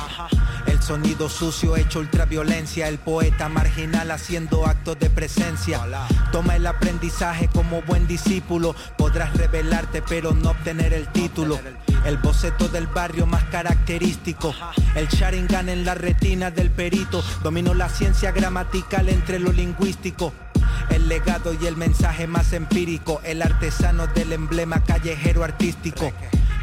Sonido sucio hecho ultraviolencia. El poeta marginal haciendo actos de presencia. Toma el aprendizaje como buen discípulo. Podrás revelarte pero no obtener el título. El boceto del barrio más característico. El Sharingan en la retina del perito. Domino la ciencia gramatical entre lo lingüístico. El legado y el mensaje más empírico. El artesano del emblema callejero artístico.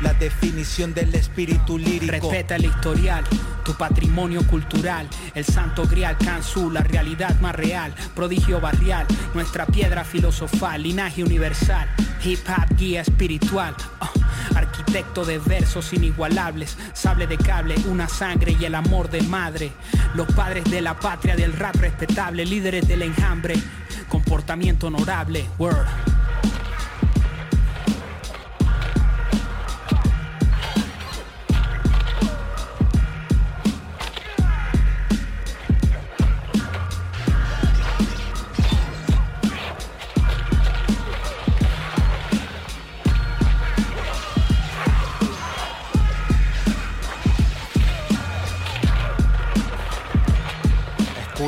La definición del espíritu lírico. Respeta el historial, tu patrimonio cultural, el santo grial Kansu, la realidad más real, prodigio barrial, nuestra piedra filosofal, linaje universal, hip hop guía espiritual. ah, Arquitecto de versos inigualables, sable de cable, una sangre y el amor de madre. Los padres de la patria del rap respetable, líderes del enjambre, comportamiento honorable, word.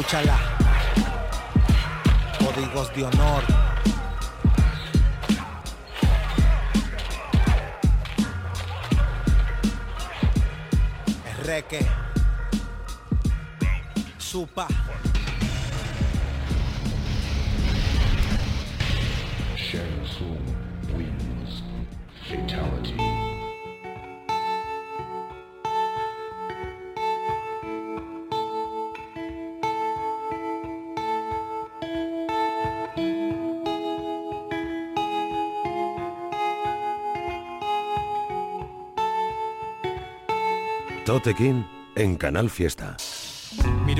Escúchala. Códigos de honor. Reque. Supa. Tote en Canal Fiesta.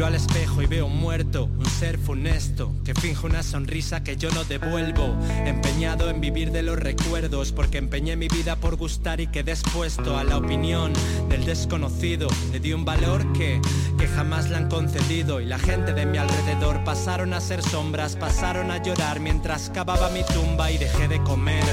Miro al espejo y veo muerto, un ser funesto, que finge una sonrisa que yo no devuelvo. Empeñado en vivir de los recuerdos, porque empeñé mi vida por gustar y quedé expuesto a la opinión del desconocido. Le di un valor que, que jamás le han concedido. Y la gente de mi alrededor pasaron a ser sombras, pasaron a llorar mientras cavaba mi tumba y dejé de comer,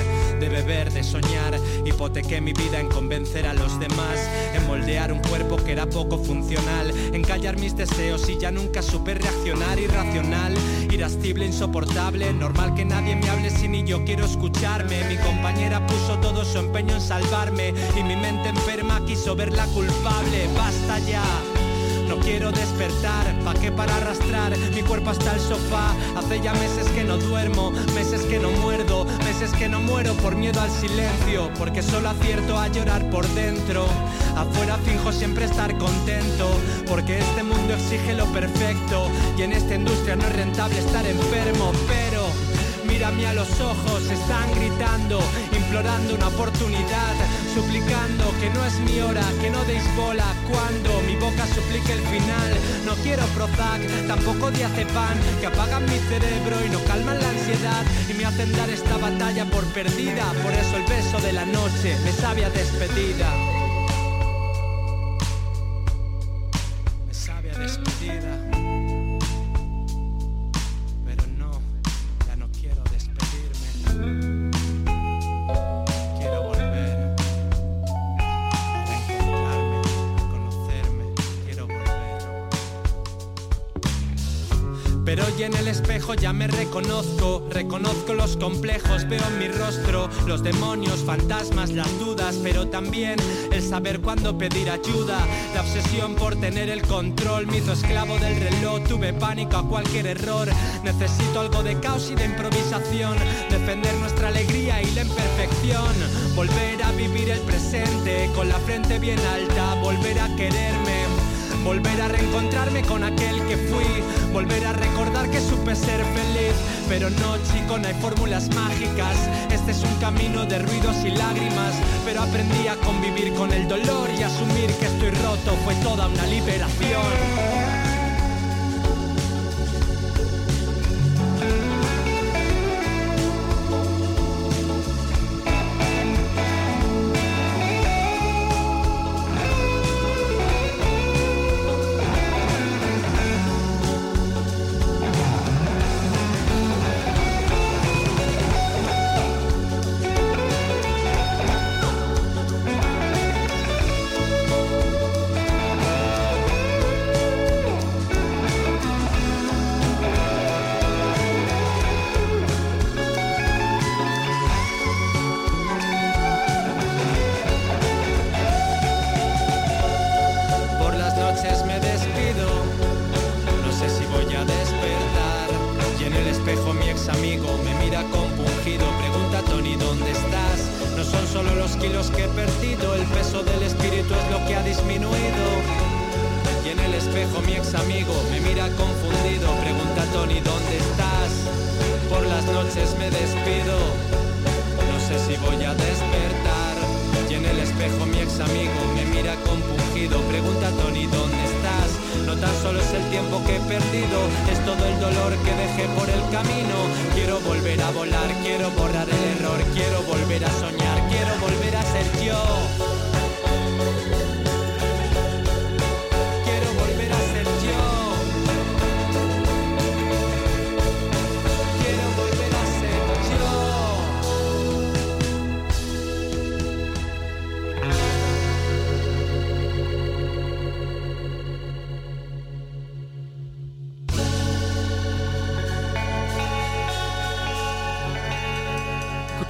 de beber, de soñar. Hipotequé mi vida en convencer a los demás, en moldear un cuerpo que era poco funcional, en callar mis deseos y ya nunca supe reaccionar irracional, irascible, insoportable, normal que nadie me hable si ni yo quiero escucharme. Mi compañera puso todo su empeño en salvarme y mi mente enferma quiso verla culpable. Basta ya. No quiero despertar, ¿pa' qué para arrastrar mi cuerpo hasta el sofá? Hace ya meses que no duermo, meses que no muerdo, meses que no muero por miedo al silencio, porque solo acierto a llorar por dentro. Afuera finjo siempre estar contento, porque este mundo exige lo perfecto y en esta industria no es rentable estar enfermo, pero mírame a los ojos, están gritando, implorando una oportunidad, suplicando que no es mi hora, que no deis bola cuando mi boca suplique el final. No quiero Prozac, tampoco diazepam, que apagan mi cerebro y no calman la ansiedad y me hacen dar esta batalla por perdida. Por eso el beso de la noche me sabe a despedida. Hoy en el espejo ya me reconozco, reconozco los complejos, veo en mi rostro los demonios, fantasmas, las dudas, pero también el saber cuándo pedir ayuda. La obsesión por tener el control me hizo esclavo del reloj, tuve pánico a cualquier error. Necesito algo de caos y de improvisación, defender nuestra alegría y la imperfección, volver a vivir el presente con la frente bien alta, volver a quererme. Volver a reencontrarme con aquel que fui, volver a recordar que supe ser feliz. Pero no, chico, no hay fórmulas mágicas. Este es un camino de ruidos y lágrimas. Pero aprendí a convivir con el dolor y asumir que estoy roto fue toda una liberación. Espejo mi ex amigo me mira confundido, pregunta Tony, ¿dónde estás? Por las noches me despido, no sé si voy a despertar. Y en el espejo mi ex amigo me mira compungido, pregunta Tony, ¿dónde estás? No tan solo es el tiempo que he perdido, es todo el dolor que dejé por el camino. Quiero volver a volar, quiero borrar el error, quiero volver a soñar, quiero volver a ser yo.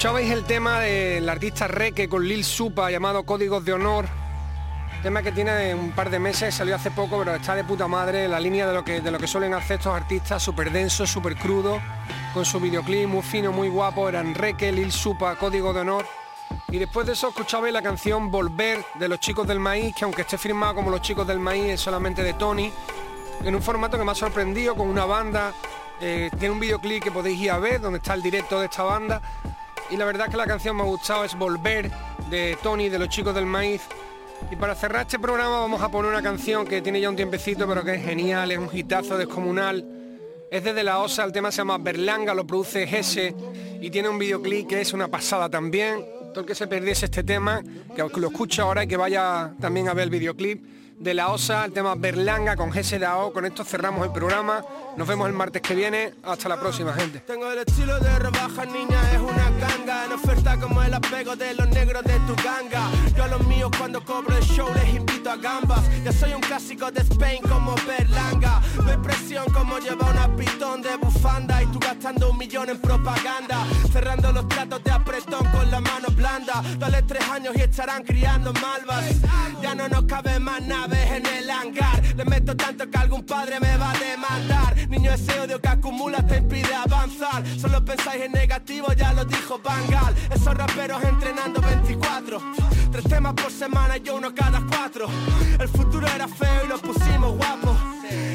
Escuchabais el tema del artista Reque con Lil Supa llamado Códigos de Honor. tema que tiene un par de meses, salió hace poco, pero está de puta madre, la línea de lo que, de lo que suelen hacer estos artistas, súper denso, súper crudo, con su videoclip muy fino, muy guapo, eran Reque, Lil Supa, Código de Honor. Y después de eso escuchabais la canción Volver de los chicos del maíz, que aunque esté firmado como los chicos del maíz, es solamente de Tony, en un formato que me ha sorprendido, con una banda, eh, tiene un videoclip que podéis ir a ver, donde está el directo de esta banda. Y la verdad que la canción me ha gustado, es Volver de Tony, de los chicos del maíz. Y para cerrar este programa vamos a poner una canción que tiene ya un tiempecito, pero que es genial, es un hitazo descomunal. Es desde la OSA, el tema se llama Berlanga, lo produce Gese y tiene un videoclip que es una pasada también. Todo el que se perdiese este tema, que lo escuche ahora y que vaya también a ver el videoclip de la OSA, el tema Berlanga con Gese Dao. Con esto cerramos el programa. Nos vemos el martes que viene. Hasta la próxima, gente. Tengo el estilo de rebaja, niña, es una ganga. En oferta como el apego de los negros de tu ganga. Yo a los míos cuando cobro el show les invito a gambas. Ya soy un clásico de Spain como Berlanga. Hay presión como lleva una pitón de bufanda. Y tú gastando un millón en propaganda. Cerrando los tratos de apretón con la mano blanda. Dale tres años y estarán criando malvas. Ya no nos cabe más naves en el hangar. Le meto tanto que algún padre me va a demandar. Niño, ese odio que acumula te impide avanzar. Solo pensáis en negativo, ya lo dijo Bangal. Esos raperos entrenando 24. Tres temas por semana y yo uno cada cuatro. El futuro era feo y lo pusimos guapo.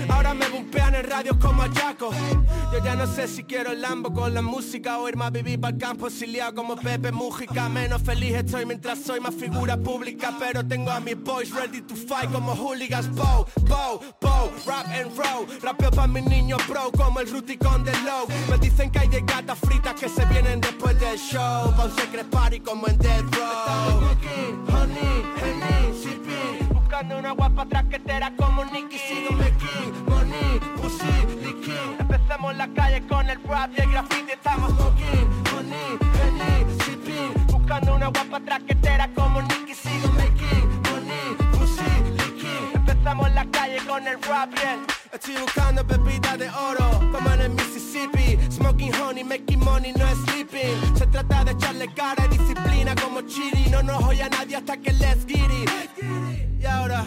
Ahora me bumpean en radio como a Jaco. Yo ya no sé si quiero el Lambo con la música o irme a vivir para el campo exiliado como Pepe Mújica. Menos feliz estoy mientras soy más figura pública. Pero tengo a mis boys ready to fight como hooligans. Bow, bow, bow, rap and roll. Rapeo pa' mis niños pro como el Ruticón del Low. Me dicen que hay de gatas fritas que se vienen después del show. Pa' un secret party como en Dead Row. Buscando una guapa traquetera como Nicky Sigo making money, pussy, licking Empecemos la calle con el rap y el graffiti. Estamos smoking, honey, honey, sipping Buscando una guapa traquetera como Nicky Sigo making money, pussy, licking Empezamos la calle con el rap y el Estoy buscando pepitas de oro, como en el Mississippi. Smoking honey, making money, no es sleeping. Se trata de echarle cara y disciplina como Chiri. No nos oye a nadie hasta que let's get it Y ahora...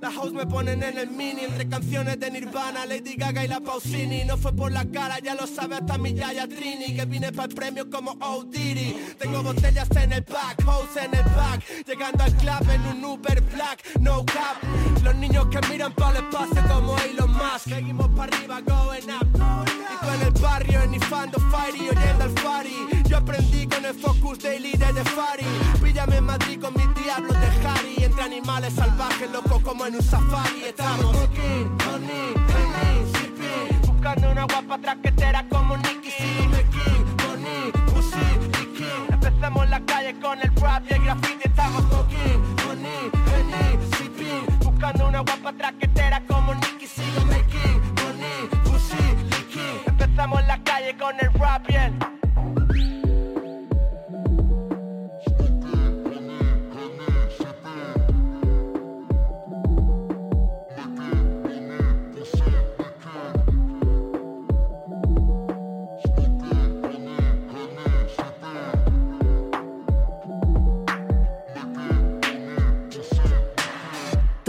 Las hoes me ponen en el mini entre canciones de Nirvana, Lady Gaga y la Pausini. No fue por la cara, ya lo sabe hasta mi Yaya Trini, que vine para el premio como O'Diddy. Tengo botellas en el back, hoes en el back, llegando al club en un Uber Black, no cap. Los niños que miran para el espacio como Elon Musk, seguimos para arriba, going up. Y tú en el barrio, enifando Fairy, oyendo al Fari. Yo aprendí con el Focus Daily de The Fari. Píllame en Madrid con mis diablos entre animales salvajes, locos como en un safari. Estamos honey, honey. Buscando una guapa traquetera como Nicky Sigo making money, pussy. Empezamos la calle con el rap y el graffiti.